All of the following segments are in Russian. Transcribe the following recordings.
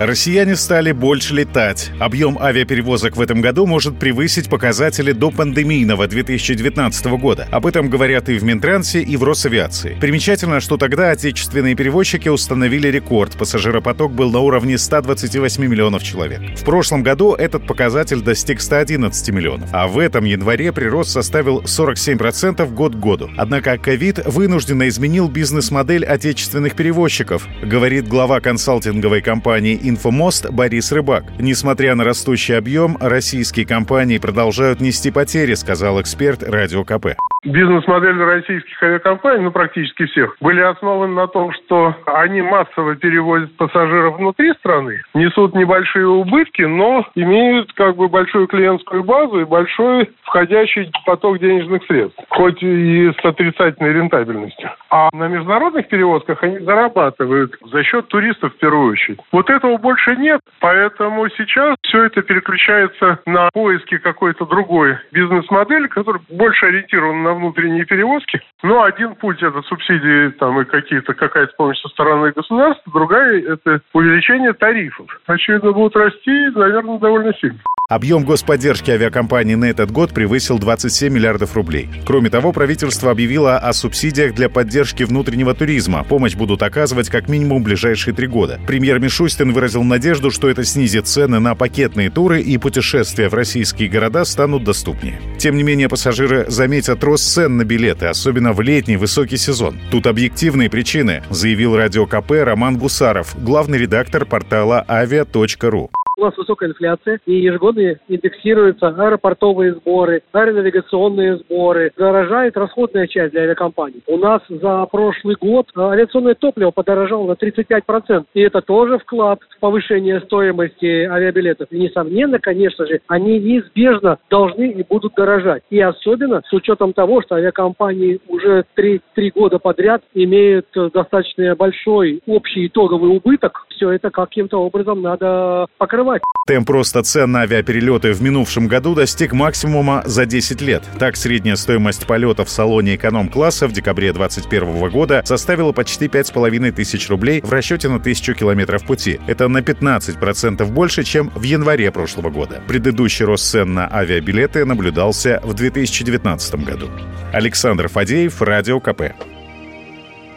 Россияне стали больше летать. Объем авиаперевозок в этом году может превысить показатели до пандемийного 2019 года. Об этом говорят и в Минтрансе, и в Росавиации. Примечательно, что тогда отечественные перевозчики установили рекорд. Пассажиропоток был на уровне 128 миллионов человек. В прошлом году этот показатель достиг 111 миллионов. А в этом январе прирост составил 47% год к году. Однако ковид вынужденно изменил бизнес-модель отечественных перевозчиков, говорит глава консалтинговой компании «Инфомост» Борис Рыбак. Несмотря на растущий объем, российские компании продолжают нести потери, сказал эксперт Радио КП. Бизнес-модель российских авиакомпаний, ну практически всех, были основаны на том, что они массово перевозят пассажиров внутри страны, несут небольшие убытки, но имеют как бы большую клиентскую базу и большой входящий поток денежных средств, хоть и с отрицательной рентабельностью. А на международных перевозках они зарабатывают за счет туристов в первую очередь. Вот этого больше нет, поэтому сейчас все это переключается на поиски какой-то другой бизнес-модели, которая больше ориентирована на внутренние перевозки. Но один путь это субсидии там и какие-то какая-то помощь со стороны государства, другая это увеличение тарифов. Очевидно, будут расти, наверное, довольно сильно. Объем господдержки авиакомпаний на этот год превысил 27 миллиардов рублей. Кроме того, правительство объявило о субсидиях для поддержки внутреннего туризма. Помощь будут оказывать как минимум ближайшие три года. Премьер Мишустин выразил надежду, что это снизит цены на пакетные туры и путешествия в российские города станут доступнее. Тем не менее, пассажиры заметят рост цен на билеты, особенно в летний высокий сезон. Тут объективные причины, заявил радио КП Роман Гусаров, главный редактор портала avia.ru. У нас высокая инфляция, и ежегодно индексируются аэропортовые сборы, аэронавигационные сборы. Дорожает расходная часть для авиакомпаний. У нас за прошлый год авиационное топливо подорожало на 35%. И это тоже вклад в повышение стоимости авиабилетов. И, несомненно, конечно же, они неизбежно должны и будут дорожать. И особенно с учетом того, что авиакомпании уже три, три года подряд имеют достаточно большой общий итоговый убыток. Все это каким-то образом надо покрывать. Темп роста цен на авиаперелеты в минувшем году достиг максимума за 10 лет. Так, средняя стоимость полета в салоне эконом-класса в декабре 2021 года составила почти 5,5 тысяч рублей в расчете на тысячу километров пути. Это на 15% больше, чем в январе прошлого года. Предыдущий рост цен на авиабилеты наблюдался в 2019 году. Александр Фадеев, Радио КП.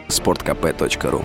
Спорткп.ру